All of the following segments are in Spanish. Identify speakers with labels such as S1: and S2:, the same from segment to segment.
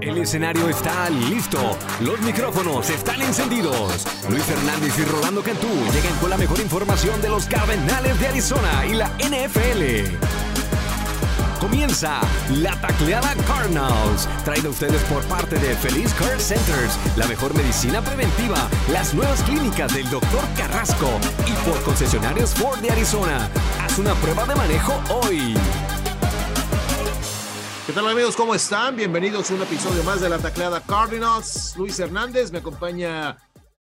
S1: El escenario está listo. Los micrófonos están encendidos. Luis Fernández y Rolando Cantú llegan con la mejor información de los Cardenales de Arizona y la NFL. Comienza la tacleada Cardinals, traída a ustedes por parte de Feliz Care Centers, la mejor medicina preventiva, las nuevas clínicas del Dr. Carrasco y por concesionarios Ford de Arizona. Haz una prueba de manejo hoy.
S2: ¿Qué tal amigos? ¿Cómo están? Bienvenidos a un episodio más de la tacleada Cardinals. Luis Hernández, me acompaña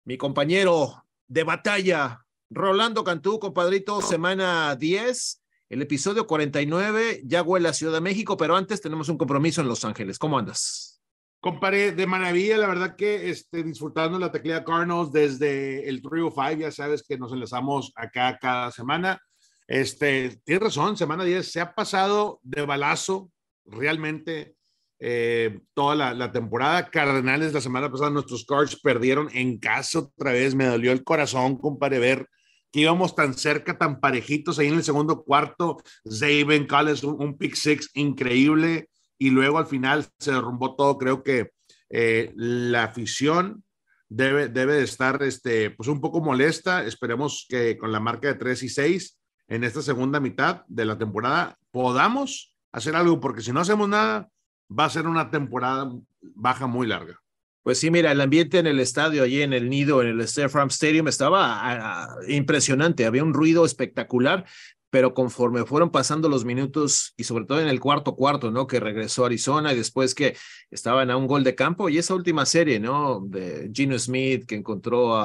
S2: mi compañero de batalla, Rolando Cantú, compadrito, semana 10, el episodio 49, ya huele a Ciudad de México, pero antes tenemos un compromiso en Los Ángeles. ¿Cómo andas?
S3: Comparé de maravilla, la verdad que este, disfrutando la tacleada Cardinals desde el Trio 5, ya sabes que nos enlazamos acá cada semana. Este, tienes razón, semana 10 se ha pasado de balazo realmente eh, toda la, temporada. Cardenales la semana pasada, nuestros Cards perdieron en casa otra vez. Me dolió el corazón, compadre, ver que íbamos tan cerca, tan parejitos ahí en el segundo cuarto. Zaven Collins, un, un pick six increíble. Y luego al final se derrumbó todo. Creo que eh, la afición debe, debe de estar este, pues un poco molesta. Esperemos que con la marca de 3 y 6 en esta segunda mitad de la temporada podamos hacer algo, porque si no hacemos nada, va a ser una temporada baja muy larga.
S2: Pues sí, mira, el ambiente en el estadio, allí en el nido, en el Farm Stadium, estaba impresionante. Había un ruido espectacular, pero conforme fueron pasando los minutos y sobre todo en el cuarto cuarto, ¿no? Que regresó Arizona y después que estaban a un gol de campo y esa última serie, ¿no? De Gino Smith que encontró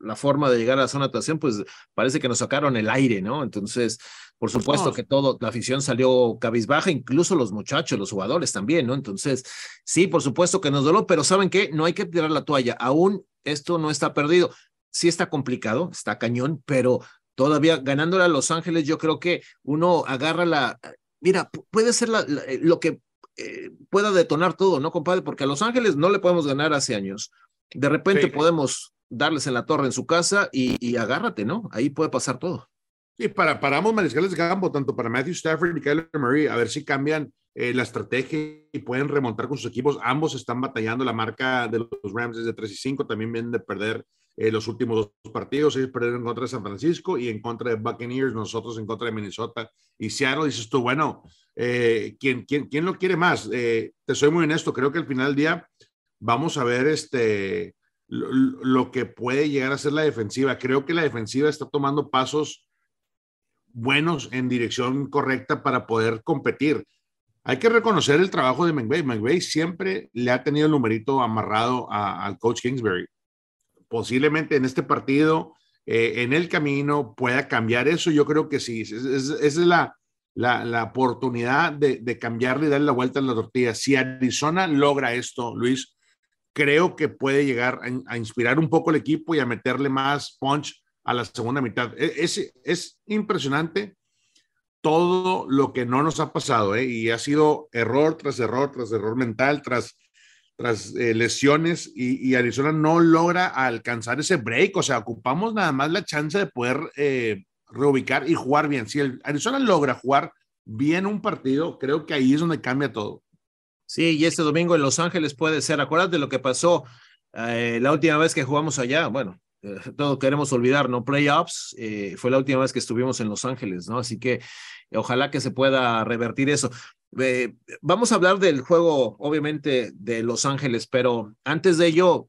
S2: la forma de llegar a la zona de actuación, pues parece que nos sacaron el aire, ¿no? Entonces, por supuesto que todo, la afición salió cabizbaja, incluso los muchachos, los jugadores también, ¿no? Entonces, sí, por supuesto que nos doló, pero ¿saben qué? No hay que tirar la toalla, aún esto no está perdido. Sí está complicado, está cañón, pero todavía ganándole a Los Ángeles, yo creo que uno agarra la, mira, puede ser eh, lo que eh, pueda detonar todo, ¿no, compadre? Porque a Los Ángeles no le podemos ganar hace años. De repente podemos darles en la torre en su casa y, agárrate, ¿no? Ahí puede pasar todo.
S3: Sí, para, para ambos mariscales de tanto para Matthew Stafford y Kyler Murray, a ver si cambian eh, la estrategia y pueden remontar con sus equipos. Ambos están batallando la marca de los Rams desde 3 y 5, también vienen de perder eh, los últimos dos partidos. Ellos perdieron en contra de San Francisco y en contra de Buccaneers, nosotros en contra de Minnesota y Seattle. Dices tú, bueno, eh, ¿quién, quién, quién lo quiere más? te soy muy honesto, creo que al final del día vamos a ver este lo, que puede llegar a ser la defensiva. Creo que la defensiva está tomando pasos buenos en dirección correcta para poder competir. Hay que reconocer el trabajo de McVay. McVay siempre le ha tenido el numerito amarrado al coach Kingsbury. Posiblemente en este partido, eh, en el camino, pueda cambiar eso. Yo creo que sí. Esa es, la, la, oportunidad de, de cambiarle y darle la vuelta en la tortilla. Si Arizona logra esto, Luis, creo que puede llegar a, inspirar un poco el equipo y a meterle más punch a la segunda mitad. E, es, es, impresionante todo lo que no nos ha pasado, ¿eh? y ha sido error tras error, tras error mental, tras, tras eh, lesiones, y, Arizona no logra alcanzar ese break, o sea, ocupamos nada más la chance de poder eh, reubicar y jugar bien. Si el Arizona logra jugar bien un partido, creo que ahí es donde cambia todo.
S2: Sí, y este domingo en Los Ángeles puede ser. Acuérdate lo que pasó la última vez que jugamos allá. Bueno, eh, todo queremos olvidar, ¿no? Playoffs eh, fue la última vez que estuvimos en Los Ángeles, ¿no? Así que ojalá que se pueda revertir eso. vamos a hablar del juego, obviamente, de Los Ángeles, pero antes de ello,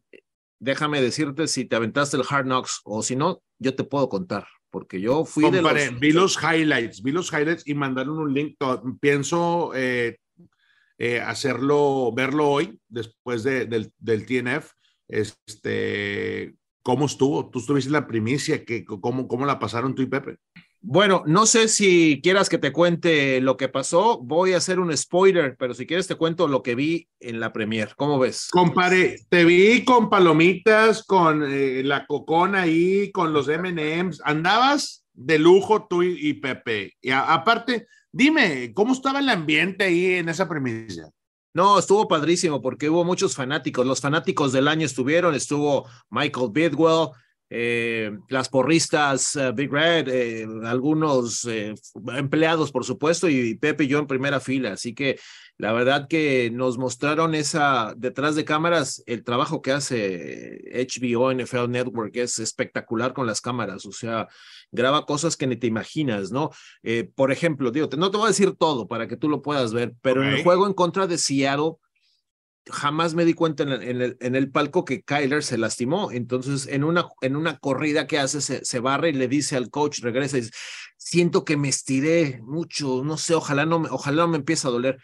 S2: déjame decirte si te aventaste el Hard Knocks o si no, yo te puedo contar porque yo fui de los...
S3: Vi los highlights, vi los highlights y mandaron un link. Pienso eh, hacerlo, verlo hoy, después de, del, del, TNF. Este, ¿Cómo estuvo? Tú estuviste en la primicia, que, cómo, ¿cómo la pasaron tú y Pepe?
S2: Bueno, no sé si quieras que te cuente lo que pasó. Voy a hacer un spoiler, pero si quieres te cuento lo que vi en la premier. ¿Cómo ves?
S3: Compare, te vi con palomitas, con eh, la cocona ahí, con los M&M's. Andabas de lujo tú y, y Pepe. Y aparte, Dime, ¿cómo estaba el ambiente ahí en esa premisa?
S2: No, estuvo padrísimo porque hubo muchos fanáticos. Los fanáticos del año estuvieron, estuvo Michael Bidwell, eh, las porristas eh, Big Red, eh, algunos empleados, por supuesto, y Pepe y yo en primera fila. Así que la verdad que nos mostraron esa detrás de cámaras, el trabajo que hace HBO NFL Network es espectacular con las cámaras, o sea, graba cosas que ni te imaginas, ¿no? por ejemplo, digo, no te voy a decir todo para que tú lo puedas ver, pero en el juego en contra de Seattle, jamás me di cuenta en el, palco que Kyler se lastimó. Entonces, en una, en una corrida que hace, se, se, barre y le dice al coach, regresa y dice, siento que me estiré mucho, no sé, ojalá no me, ojalá no me empiece a doler.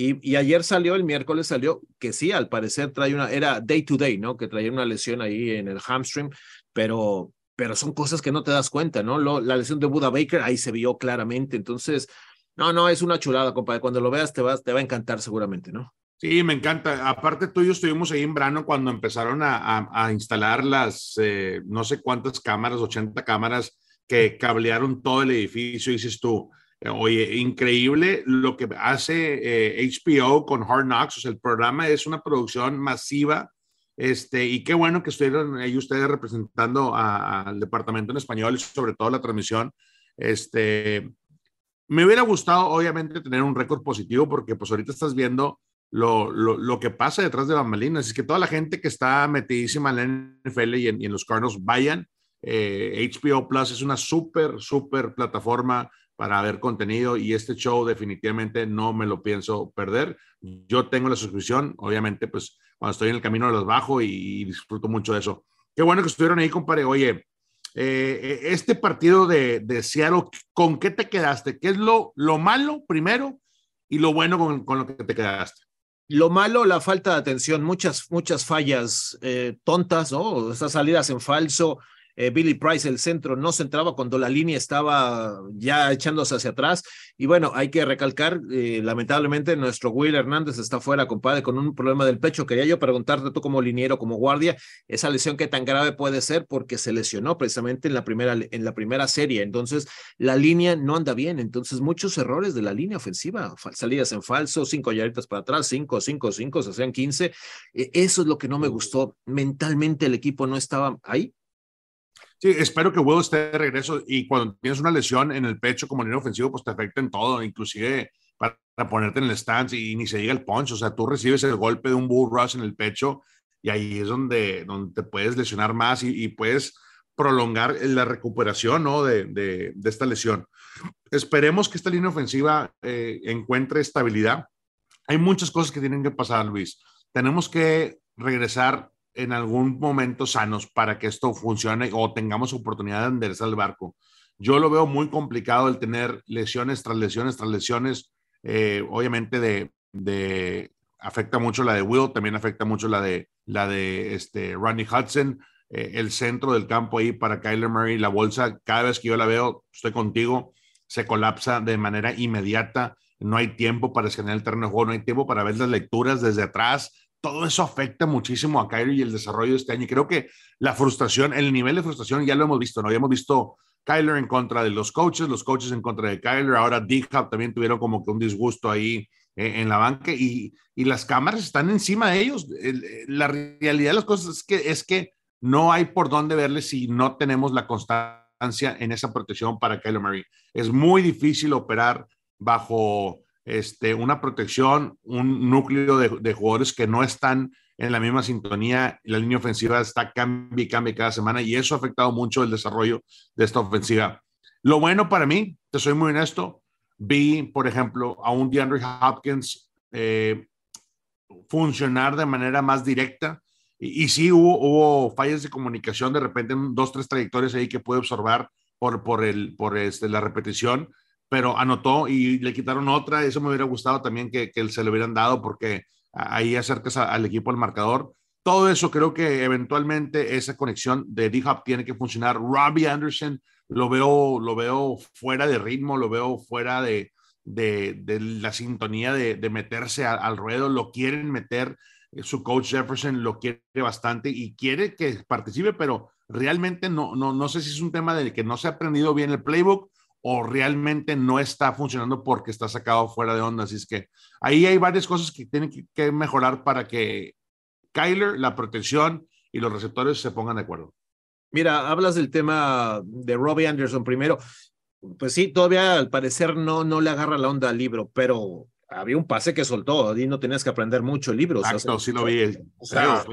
S2: Y, ayer salió, el miércoles salió, que sí, al parecer trae una, era day to day, ¿no? Que traía una lesión ahí en el hamstring, pero, pero son cosas que no te das cuenta, ¿no? La lesión de Buda Baker ahí se vio claramente. Entonces, no, no, es una chulada, compadre. Cuando lo veas te, vas, te va a encantar seguramente, ¿no?
S3: Sí, me encanta. Aparte, tú y yo estuvimos ahí en Brano cuando empezaron a, instalar las eh, no sé cuántas cámaras, 80 cámaras que cablearon todo el edificio. dices tú, eh, oye, increíble lo que hace HBO eh, con Hard Knocks. O sea, el programa es una producción masiva. Este, y qué bueno que estuvieron ahí ustedes representando al departamento en español y sobre todo la transmisión. Este, me hubiera gustado, obviamente, tener un récord positivo porque pues ahorita estás viendo lo, lo, lo, que pasa detrás de bambalinas. Es que toda la gente que está metidísima en la NFL y en, los Cardinals vayan. HBO eh, Plus es una súper, súper plataforma para ver contenido y este show definitivamente no me lo pienso perder. Yo tengo la suscripción, obviamente, pues cuando estoy en el camino los bajo y, disfruto mucho de eso. Qué bueno que estuvieron ahí, compadre. Oye, eh, eh, este partido de, de, Seattle, ¿con qué te quedaste? ¿Qué es lo, lo malo primero y lo bueno con, con lo que te quedaste?
S2: Lo malo, la falta de atención, muchas, muchas fallas eh, tontas, ¿no? Estas salidas en falso, eh, Billy Price, el centro, no se entraba cuando la línea estaba ya echándose hacia atrás. Y bueno, hay que recalcar, eh, lamentablemente, nuestro Will Hernández está fuera, compadre, con un problema del pecho. Quería yo preguntarte tú como liniero, como guardia, esa lesión qué tan grave puede ser porque se lesionó precisamente en la primera, en la primera serie. Entonces, la línea no anda bien. Entonces, muchos errores de la línea ofensiva, salidas en falso, cinco yarditas para atrás, cinco, cinco, cinco, se hacían quince. E, eso es lo que no me gustó. Mentalmente el equipo no estaba ahí
S3: Sí, espero que Will esté de regreso y cuando tienes una lesión en el pecho como línea ofensivo, pues te afecta en todo, inclusive para, ponerte en el stance y ni se diga el punch, o sea, tú recibes el golpe de un bull rush en el pecho y ahí es donde, donde te puedes lesionar más y, puedes prolongar la recuperación ¿no? de, de, esta lesión. Esperemos que esta línea ofensiva eh, encuentre estabilidad. Hay muchas cosas que tienen que pasar, Luis. Tenemos que regresar en algún momento sanos para que esto funcione o tengamos oportunidad de enderezar el barco. Yo lo veo muy complicado el tener lesiones tras lesiones tras lesiones. Eh, obviamente de, de, afecta mucho la de Will, también afecta mucho la de la de este Ronnie Hudson, eh, el centro del campo ahí para Kyler Murray, la bolsa, cada vez que yo la veo, estoy contigo, se colapsa de manera inmediata. No hay tiempo para escanear el terreno de juego, no hay tiempo para ver las lecturas desde atrás, todo eso afecta muchísimo a Kyler y el desarrollo de este año. Y creo que la frustración, el nivel de frustración ya lo hemos visto, ¿no? Habíamos visto Kyler en contra de los coaches, los coaches en contra de Kyler, ahora D-Hub también tuvieron como que un disgusto ahí eh, en la banca y, las cámaras están encima de ellos. la realidad de las cosas es que, no hay por dónde verle si no tenemos la constancia en esa protección para Kyler Murray. Es muy difícil operar bajo este, una protección, un núcleo de, jugadores que no están en la misma sintonía. La línea ofensiva está cambia y cambia cada semana y eso ha afectado mucho el desarrollo de esta ofensiva. Lo bueno para mí, te soy muy honesto, vi, por ejemplo, a un DeAndre Hopkins eh, funcionar de manera más directa. Y, sí hubo, fallas de comunicación, de repente dos, tres trayectorias ahí que pude observar por, por, el, por este, la repetición, pero anotó y le quitaron otra. Eso me hubiera gustado también que, que se le hubieran dado porque ahí acercas al equipo al marcador. Todo eso creo que eventualmente esa conexión de D-Hop tiene que funcionar. Robbie Anderson lo veo, lo veo fuera de ritmo, lo veo fuera de, de, la sintonía de, de meterse al ruedo. Lo quieren meter, eh, su coach Jefferson lo quiere bastante y quiere que participe, pero realmente no, no, no sé si es un tema de que no se ha aprendido bien el playbook o realmente no está funcionando porque está sacado fuera de onda. Así es que ahí hay varias cosas que tienen que, mejorar para que Kyler, la protección y los receptores se pongan de acuerdo.
S2: Mira, hablas del tema de Robbie Anderson primero. Pues sí, todavía al parecer no, no le agarra la onda al libro, pero había un pase que soltó y no tenías que aprender mucho el libro.
S3: Exacto, sí lo vi.
S2: O sea,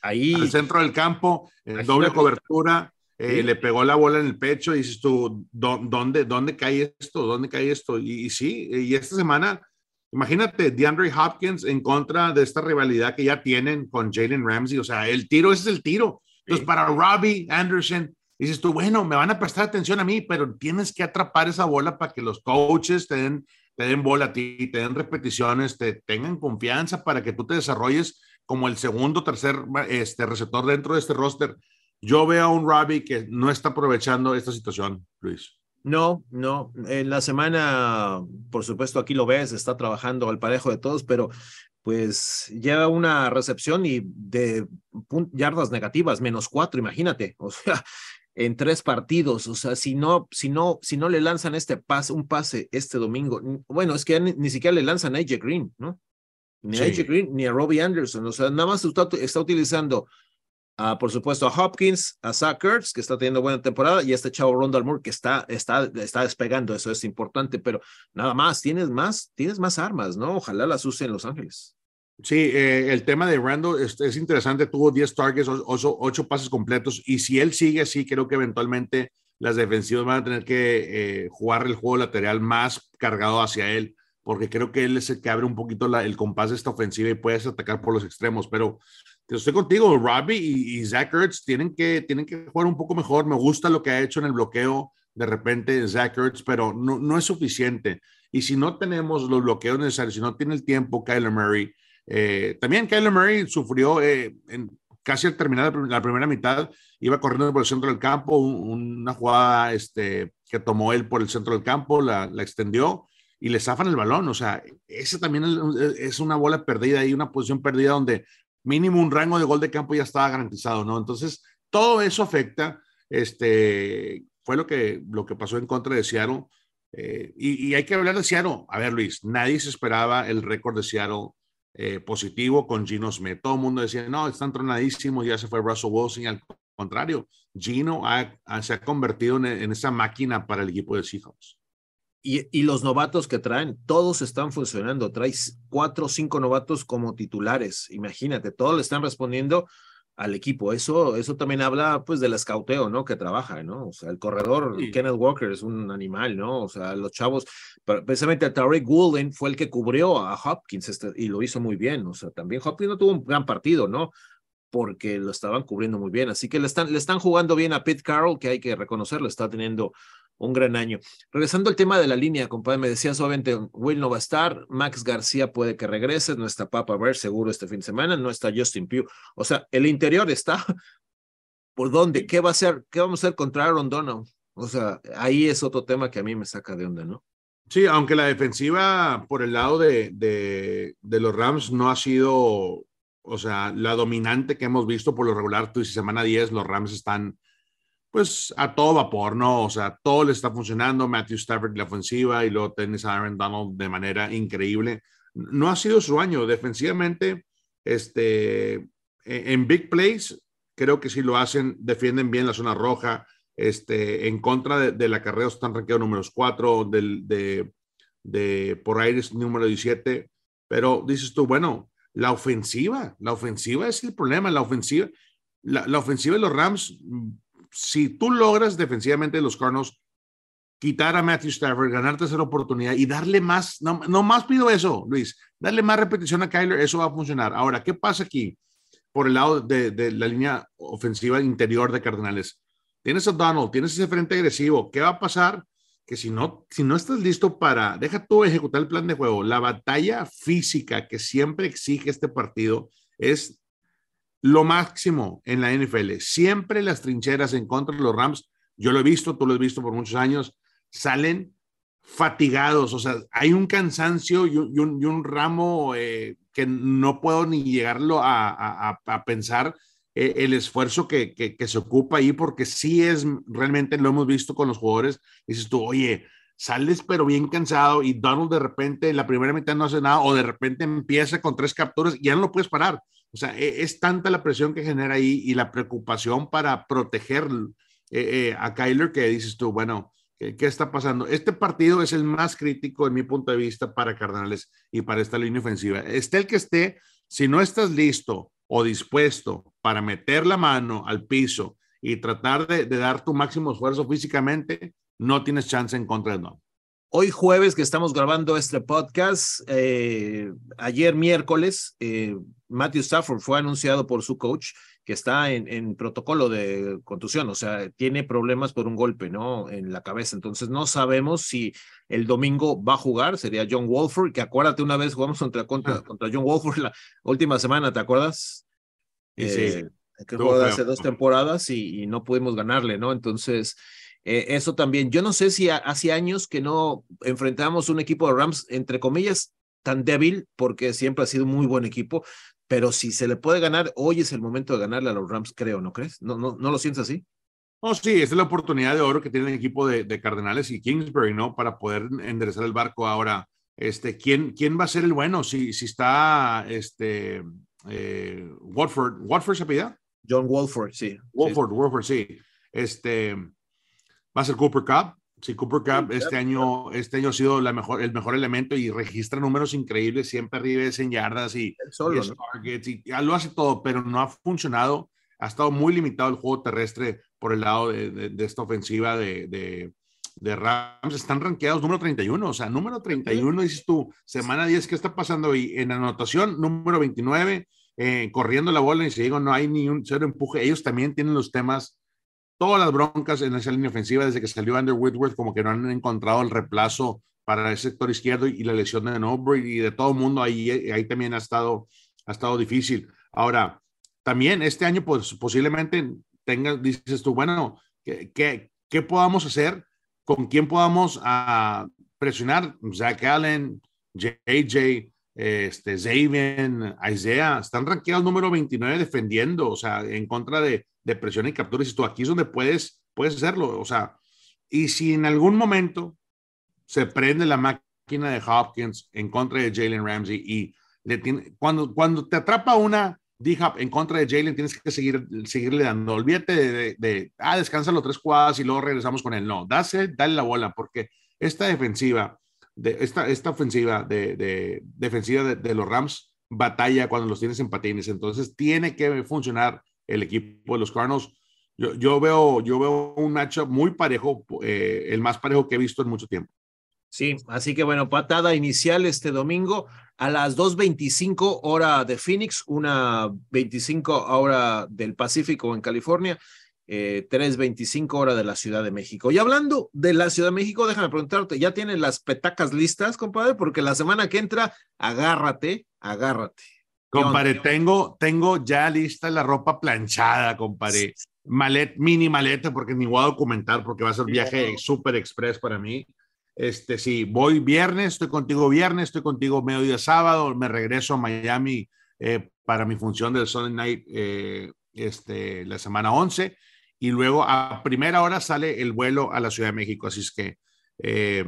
S2: ahí.
S3: Al centro del campo, en doble cobertura, eh, le pegó la bola en el pecho y dices tú, ¿dónde, dónde cae esto? ¿Dónde cae esto? Y, y sí, y esta semana, imagínate, DeAndre Hopkins en contra de esta rivalidad que ya tienen con Jalen Ramsey. O sea, el tiro es el tiro. Entonces, para Robbie Anderson, dices tú, bueno, me van a prestar atención a mí, pero tienes que atrapar esa bola para que los coaches te den, te den bola a ti, te den repeticiones, te tengan confianza para que tú te desarrolles como el segundo, tercer este, receptor dentro de este roster. Yo veo a un Robbie que no está aprovechando esta situación, Luis.
S2: No, no. En la semana, por supuesto, aquí lo ves, está trabajando al parejo de todos, pero pues lleva una recepción y de yardas negativas, menos cuatro, imagínate. O sea, en tres partidos. O sea, si no, si no, si no le lanzan este pase, un pase este domingo, bueno, es que ni, siquiera le lanzan a AJ Green, ¿no? Ni a AJ Green ni a Robbie Anderson. O sea, nada más está, está utilizando por supuesto, a Hopkins, a Zach Kurtz, que está teniendo buena temporada, y a este chavo Rondal Moore, que está, está, está despegando, eso es importante, pero nada más, tienes más, tienes más armas, ¿no? Ojalá las use en Los Ángeles.
S3: Sí, eh, el tema de Randall es, es, interesante, tuvo 10 targets, 8, pases completos, y si él sigue así, creo que eventualmente las defensivas van a tener que eh, jugar el juego lateral más cargado hacia él, porque creo que él es el que abre un poquito el compás de esta ofensiva y puedes atacar por los extremos, pero estoy contigo, Robbie y, Zach Ertz tienen que, tienen que jugar un poco mejor. Me gusta lo que ha hecho en el bloqueo de repente Zach Ertz, pero no, no es suficiente. Y si no tenemos los bloqueos necesarios, si no tiene el tiempo Kyler Murray, eh, también Kyler Murray sufrió eh, en, casi al terminar la primera mitad, iba corriendo por el centro del campo, una jugada este, que tomó él por el centro del campo, la, la extendió y le zafan el balón. O sea, ese también es una bola perdida y una posición perdida donde mínimo un rango de gol de campo ya estaba garantizado, ¿no? Entonces, todo eso afecta, este, fue lo que, lo que pasó en contra de Seattle. Eh, y, hay que hablar de Seattle. A ver, Luis, nadie se esperaba el récord de Seattle eh, positivo con Gino Smith. Todo el mundo decía, no, están tronadísimos, ya se fue Russell Wilson. Y al contrario, Gino se ha convertido en, en, esa máquina para el equipo de Seahawks.
S2: Y, los novatos que traen, todos están funcionando. Traes cuatro o cinco novatos como titulares. Imagínate, todos le están respondiendo al equipo. Eso, eso también habla pues del escauteo, ¿no? Que trabaja, ¿no? O sea, el corredor Kenneth Walker es un animal, ¿no? O sea, los chavos, precisamente Tariq Gulden fue el que cubrió a Hopkins este, y lo hizo muy bien. O sea, también Hopkins no tuvo un gran partido, ¿no? Porque lo estaban cubriendo muy bien. Así que le están, le están jugando bien a Pete Carroll, que hay que reconocerlo, está teniendo un gran año. Regresando al tema de la línea, compadre, me decías, obviamente, Will no va a estar, Max García puede que regrese, no está Papa Ver seguro este fin de semana, no está Justin Pugh. O sea, el interior está. ¿Por dónde? ¿Qué va a ser? ¿Qué vamos a hacer contra Aaron Donald? O sea, ahí es otro tema que a mí me saca de onda, ¿no?
S3: Sí, aunque la defensiva por el lado de, de, los Rams no ha sido, o sea, la dominante que hemos visto por lo regular, tú dices semana 10, los Rams están pues a todo vapor, ¿no? O sea, todo le está funcionando, Matthew Stafford la ofensiva y luego tenés a Aaron Donald de manera increíble. No ha sido su año defensivamente, este, e-, en big plays, creo que sí lo hacen, defienden bien la zona roja, este, en contra de, de la carrera están rankeados números 4, del, de, de, por aire número 17, pero dices tú, bueno, la ofensiva, la ofensiva es el problema, la ofensiva, la, la ofensiva de los Rams si tú logras defensivamente los Cardinals quitar a Matthew Stafford, ganarte esa oportunidad y darle más, no, no, más pido eso, Luis, darle más repetición a Kyler, eso va a funcionar. Ahora, ¿qué pasa aquí por el lado de, la línea ofensiva interior de Cardenales? Tienes a Donald, tienes ese frente agresivo, ¿qué va a pasar? Que si no, si no estás listo para, deja tú ejecutar el plan de juego, la batalla física que siempre exige este partido es lo máximo en la NFL. Siempre las trincheras en contra de los Rams, yo lo he visto, tú lo has visto por muchos años, salen fatigados, o sea, hay un cansancio y un, ramo eh, que no puedo ni llegarlo a, pensar eh, el esfuerzo que, que, se ocupa ahí, porque sí es, realmente lo hemos visto con los jugadores, dices tú, oye, sales pero bien cansado y Donald de repente en la primera mitad no hace nada o de repente empieza con tres capturas y ya no lo puedes parar O sea, e, es tanta la presión que genera ahí y la preocupación para proteger eh, eh, a Kyler que dices tú, bueno, ¿qué, ¿qué, está pasando? Este partido es el más crítico en mi punto de vista para Cardenales y para esta línea ofensiva. Esté el que esté, si no estás listo o dispuesto para meter la mano al piso y tratar de, de dar tu máximo esfuerzo físicamente, no tienes chance en contra de no.
S2: Hoy jueves que estamos grabando este podcast, eh, ayer miércoles, eh, Matthew Stafford fue anunciado por su coach que está en, en, protocolo de contusión, o sea, tiene problemas por un golpe, ¿no? En la cabeza. Entonces no sabemos si el domingo va a jugar, sería John Wolford, que acuérdate una vez jugamos contra, contra, ah. contra John Wolford la última semana, ¿te acuerdas?
S3: Sí, eh,
S2: que jugó hace dos temporadas y, y no pudimos ganarle, ¿no? Entonces eh, eso también, yo no sé si hace años que no enfrentamos un equipo de Rams, entre comillas, tan débil, porque siempre ha sido un muy buen equipo, pero si se le puede ganar, hoy es el momento de ganarle a los Rams, creo, ¿no crees? ¿No, no, no lo sientes así?
S3: Oh, sí, esta es la oportunidad de oro que tiene el equipo de, de, Cardenales y Kingsbury, ¿no? Para poder enderezar el barco ahora. Este, ¿quién, quién va a ser el bueno? Si, si está este, eh, Watford, ¿Watford se?
S2: John Wolford, sí.
S3: Wolford, sí. Wolford, sí. Este, va a ser Cooper Cup. Sí, Cooper Cup este año, este año ha sido la mejor, el mejor elemento y registra números increíbles, siempre arriba en yardas y,
S2: solo,
S3: y targets y ya lo hace todo, pero no ha funcionado. Ha estado muy limitado el juego terrestre por el lado de, de, de esta ofensiva de, de, de, Rams. Están rankeados número 31, o sea, número 31, dices tú, semana 10, ¿qué está pasando ahí? En anotación, número 29, eh, corriendo la bola y si digo, no hay ni un cero empuje. Ellos también tienen los temas todas las broncas en esa línea ofensiva desde que salió Andrew Whitworth, como que no han encontrado el reemplazo para el sector izquierdo y la lesión de Nobre y de todo el mundo ahí, ahí también ha estado, ha estado difícil. Ahora, también este año pues posiblemente tengas, dices tú, bueno, ¿qué, qué, qué podamos hacer? ¿Con quién podamos uh, presionar? Zach Allen, JJ, este, Zaven, Isaiah, están rankeados número 29 defendiendo, o sea, en contra de, de presión y captura. Y tú aquí es donde puedes, puedes hacerlo. O sea, y si en algún momento se prende la máquina de Hopkins en contra de Jalen Ramsey y le cuando, cuando te atrapa una D-Hop en contra de Jalen, tienes que seguir, seguirle dando. Olvídate de, de, de, ah, descansa los tres cuadras y luego regresamos con él. No, dase, dale la bola, porque esta defensiva, esta, esta ofensiva de, de defensiva de, los Rams batalla cuando los tienes en patines. Entonces tiene que funcionar el equipo de los Cardinals. Yo, yo veo, yo veo un matchup muy parejo, eh, el más parejo que he visto en mucho tiempo.
S2: Sí, así que bueno, patada inicial este domingo a las 2.25 hora de Phoenix, una 25 hora del Pacífico en California, eh, 3.25 hora de la Ciudad de México. Y hablando de la Ciudad de México, déjame preguntarte, ¿ya tienen las petacas listas, compadre? Porque la semana que entra, agárrate, agárrate.
S3: Compadre, tengo, tengo ya lista la ropa planchada, compadre. Malet, mini maleta, porque ni voy a documentar, porque va a ser viaje super express para mí. Este, sí, voy viernes, estoy contigo viernes, estoy contigo mediodía sábado, me regreso a Miami eh, para mi función del Sunday Night eh, este, la semana 11 y luego a primera hora sale el vuelo a la Ciudad de México, así es que eh,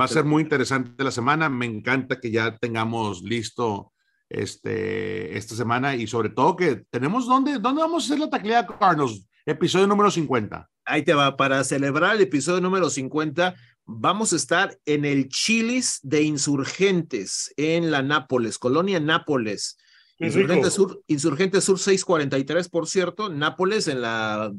S3: va a ser muy interesante la semana, me encanta que ya tengamos listo este, esta semana y sobre todo que tenemos dónde, dónde vamos a hacer la taclea Carlos, episodio número 50.
S2: Ahí te va, para celebrar el episodio número 50, vamos a estar en el Chilis de Insurgentes en la Nápoles, Colonia Nápoles. Insurgente Sur, Insurgente Sur 643, por cierto, Nápoles en la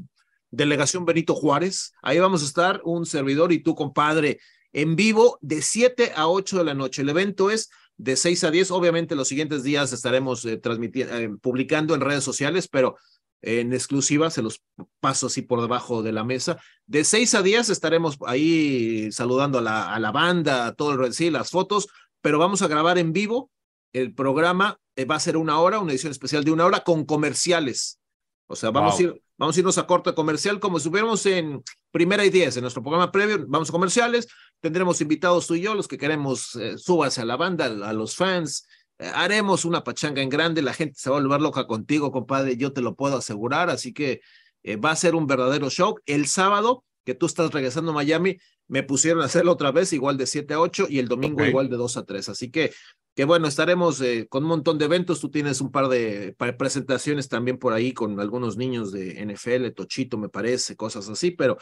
S2: delegación Benito Juárez. Ahí vamos a estar un servidor y tu compadre en vivo de 7 a 8 de la noche. El evento es de 6 a 10. Obviamente los siguientes días estaremos eh, transmitiendo, eh, publicando en redes sociales, pero en exclusiva se los paso así por debajo de la mesa. De 6 a 10 estaremos ahí saludando a la, a la banda, a todo el sí, las fotos, pero vamos a grabar en vivo. El programa eh, va a ser una hora, una edición especial de una hora con comerciales. O sea, vamos, wow. a, ir, vamos a irnos a corte comercial como si estuviéramos en primera y diez en nuestro programa previo. Vamos a comerciales, tendremos invitados tú y yo, los que queremos, eh, súbase a la banda, a los fans. Eh, haremos una pachanga en grande, la gente se va a volver loca contigo, compadre, yo te lo puedo asegurar. Así que eh, va a ser un verdadero show. El sábado, que tú estás regresando a Miami, me pusieron a hacerlo otra vez, igual de 7 a 8, y el domingo okay. igual de 2 a 3. Así que que bueno, estaremos eh, con un montón de eventos. Tú tienes un par de presentaciones también por ahí con algunos niños de NFL, Tochito, me parece, cosas así, pero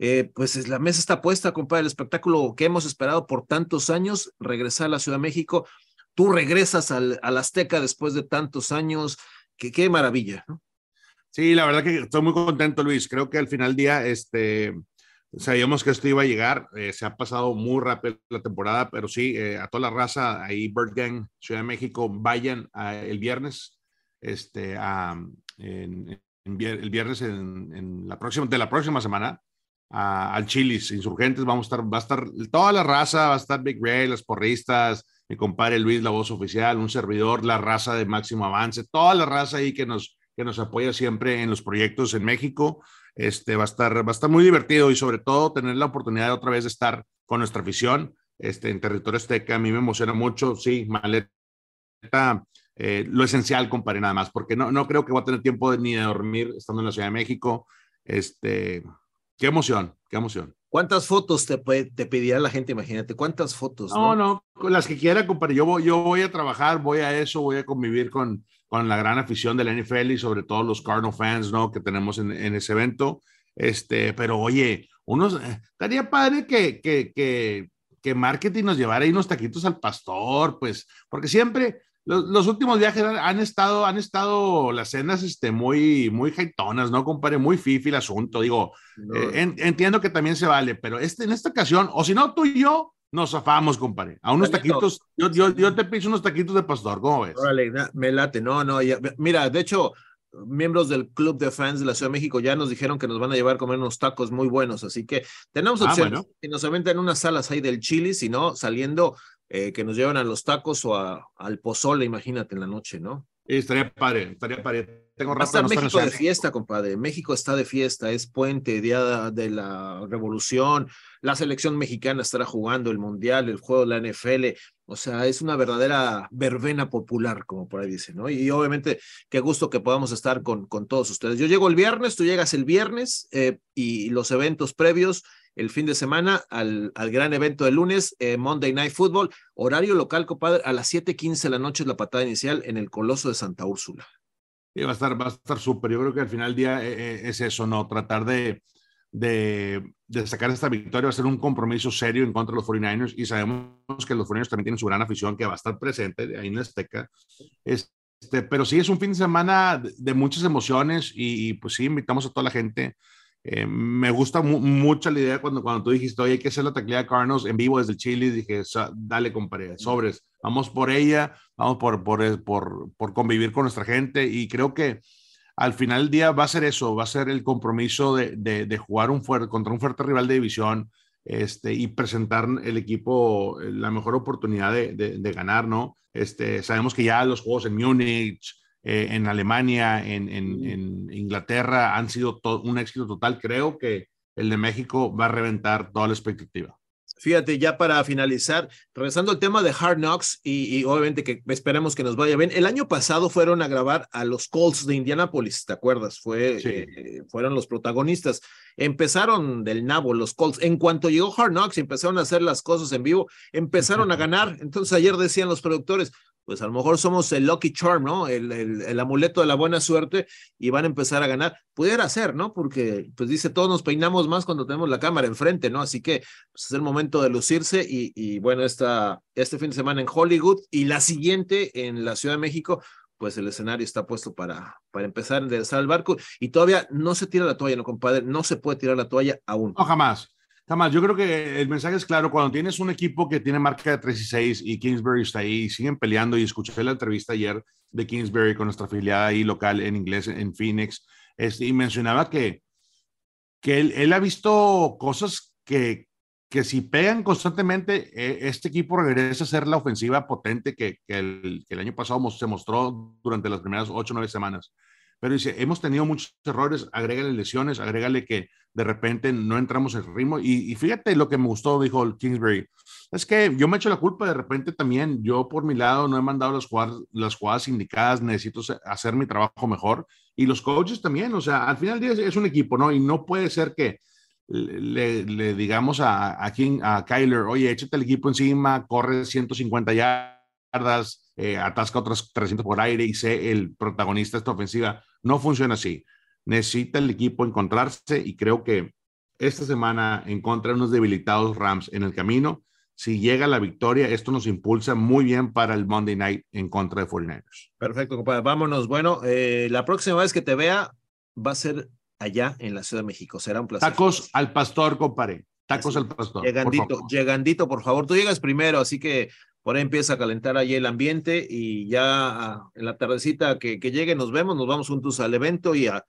S2: eh, pues la mesa está puesta, compadre, el espectáculo que hemos esperado por tantos años, regresar a la Ciudad de México. Tú regresas al, al Azteca después de tantos años, qué maravilla.
S3: Sí, la verdad que estoy muy contento, Luis. Creo que al final del día, este, sabíamos que esto iba a llegar. Eh, se ha pasado muy rápido la temporada, pero sí, eh, a toda la raza, ahí Bird Gang, Ciudad de México, vayan el viernes, este, el viernes en, la próxima, de la próxima semana al Chilis Insurgentes. Vamos a estar, va a estar toda la raza, va a estar Big Ray, los porristas, mi compadre Luis, la voz oficial, un servidor, la raza de máximo avance, toda la raza ahí que nos, que nos apoya siempre en los proyectos en México. Este, va, a estar, va a estar muy divertido y sobre todo tener la oportunidad de otra vez de estar con nuestra afición este, en territorio azteca. A mí me emociona mucho, sí, maleta, eh, lo esencial, compadre, nada más, porque no, no creo que voy a tener tiempo de, ni de dormir estando en la Ciudad de México. Este, qué emoción, qué emoción.
S2: ¿Cuántas fotos te, te pedirá la gente? Imagínate, ¿cuántas fotos?
S3: No, no, con las que quiera, compadre. Yo voy, yo voy a trabajar, voy a eso, voy a convivir con, con la gran afición de la NFL y sobre todo los Cardinal fans, ¿no? Que tenemos en, en ese evento. Este, pero oye, unos, eh, estaría padre que, que, que, que marketing nos llevara ahí unos taquitos al pastor, pues, porque siempre, los, últimos viajes han, estado, han estado las cenas este, muy, muy jaitonas, ¿no, compadre? Muy fifi el asunto. Digo, eh, entiendo que también se vale, pero este, en esta ocasión, o si no, tú y yo nos zafamos, compadre. A unos taquitos, yo, yo, yo te piso unos taquitos de pastor, ¿cómo ves?
S2: Órale, me late, no, no, mira, de hecho, miembros del Club de Fans de la Ciudad de México ya nos dijeron que nos van a llevar a comer unos tacos muy buenos, así que tenemos ah, opciones. Si nos aventan unas salas ahí del Chili, si no, saliendo, eh, que nos llevan a los tacos o a, al pozole, imagínate, en la noche, ¿no?
S3: estaría padre, estaría padre.
S2: Tengo a estar México de fiesta, compadre. México está de fiesta, es puente, día de la revolución. La selección mexicana estará jugando el mundial, el juego de la NFL. O sea, es una verdadera verbena popular, como por ahí dicen, ¿no? Y, obviamente, qué gusto que podamos estar con, con todos ustedes. Yo llego el viernes, tú llegas el viernes eh, y los eventos previos el fin de semana al, al gran evento del lunes, eh, Monday Night Football, horario local, compadre, a las 7:15 de la noche es la patada inicial en el Coloso de Santa Úrsula.
S3: Sí, va a estar, va a estar súper. Yo creo que al final del día eh, eh, es eso, ¿no? Tratar de, de, de, sacar esta victoria va a ser un compromiso serio en contra de los 49ers y sabemos que los 49ers también tienen su gran afición que va a estar presente ahí en la Azteca. Este, pero sí es un fin de semana de, muchas emociones y, y, pues sí, invitamos a toda la gente eh, me gusta mucho la idea cuando, cuando tú dijiste, oye, hay que hacer la taquilla de Cardinals en vivo desde Chile. Dije, dale, compadre, sobres, vamos por ella, vamos por, por, por, por, convivir con nuestra gente. Y creo que al final del día va a ser eso, va a ser el compromiso de, de, de jugar un fuerte, contra un fuerte rival de división este, y presentar el equipo la mejor oportunidad de, de, ganar, ¿no? Este, sabemos que ya los juegos en Múnich, eh, en Alemania, en, en, Inglaterra, han sido un éxito total. Creo que el de México va a reventar toda la expectativa.
S2: Fíjate, ya para finalizar, regresando al tema de Hard Knocks y, obviamente que esperemos que nos vaya bien. El año pasado fueron a grabar a los Colts de Indianapolis, ¿te acuerdas? Fue, eh, fueron los protagonistas. Empezaron del nabo los Colts. En cuanto llegó Hard Knocks y empezaron a hacer las cosas en vivo, empezaron a ganar. Entonces ayer decían los productores, pues a lo mejor somos el lucky charm, ¿no? El, el, amuleto de la buena suerte y van a empezar a ganar. Pudiera ser, ¿no? Porque, pues dice, todos nos peinamos más cuando tenemos la cámara enfrente, ¿no? Así que pues, es el momento de lucirse y, y bueno, esta, este fin de semana en Hollywood y la siguiente en la Ciudad de México, pues el escenario está puesto para, para empezar a enderezar el barco y todavía no se tira la toalla, ¿no, compadre? No se puede tirar la toalla aún.
S3: No, jamás. Jamás, yo creo que el mensaje es claro, cuando tienes un equipo que tiene marca de 3 y 6 y Kingsbury está ahí y siguen peleando y escuché la entrevista ayer de Kingsbury con nuestra afiliada ahí local en inglés en Phoenix este, y mencionaba que, que él, él, ha visto cosas que, que si pegan constantemente, e, este equipo regresa a ser la ofensiva potente que, que, el, que el año pasado se mostró durante las primeras 8 o 9 semanas pero dice, hemos tenido muchos errores, agrégale lesiones, agrégale que de repente no entramos en ritmo. Y, fíjate lo que me gustó, dijo Kingsbury, es que yo me echo la culpa de repente también, yo por mi lado no he mandado las jugadas, las jugadas indicadas, necesito hacer mi trabajo mejor. Y los coaches también, o sea, al final del día es un equipo, ¿no? Y no puede ser que le, digamos a, a, King, a Kyler, oye, échate el equipo encima, corre 150 ya yardas, eh, atasca otras 300 por aire y sé el protagonista de esta ofensiva. No funciona así. Necesita el equipo encontrarse y creo que esta semana encontrar unos debilitados Rams en el camino. Si llega la victoria, esto nos impulsa muy bien para el Monday Night en contra de 49ers.
S2: Perfecto, compadre. Vámonos. Bueno, eh, la próxima vez que te vea va a ser allá en la Ciudad de México. Será un placer.
S3: Tacos al pastor, compadre. Tacos al pastor.
S2: Llegandito, por llegandito, por favor. Tú llegas primero, así que por ahí empieza a calentar allí el ambiente y ya ah, en la tardecita que, llegue nos vemos, nos vamos juntos al evento y a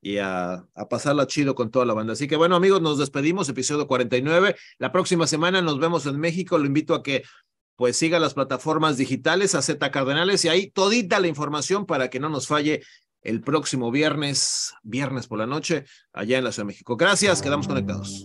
S2: y a, pasarla chido con toda la banda. Así que bueno, amigos, nos despedimos, episodio 49. La próxima semana nos vemos en México. Lo invito a que pues siga las plataformas digitales, a Z Cardenales y ahí todita la información para que no nos falle el próximo viernes, viernes por la noche, allá en la Ciudad de México. Gracias, quedamos conectados.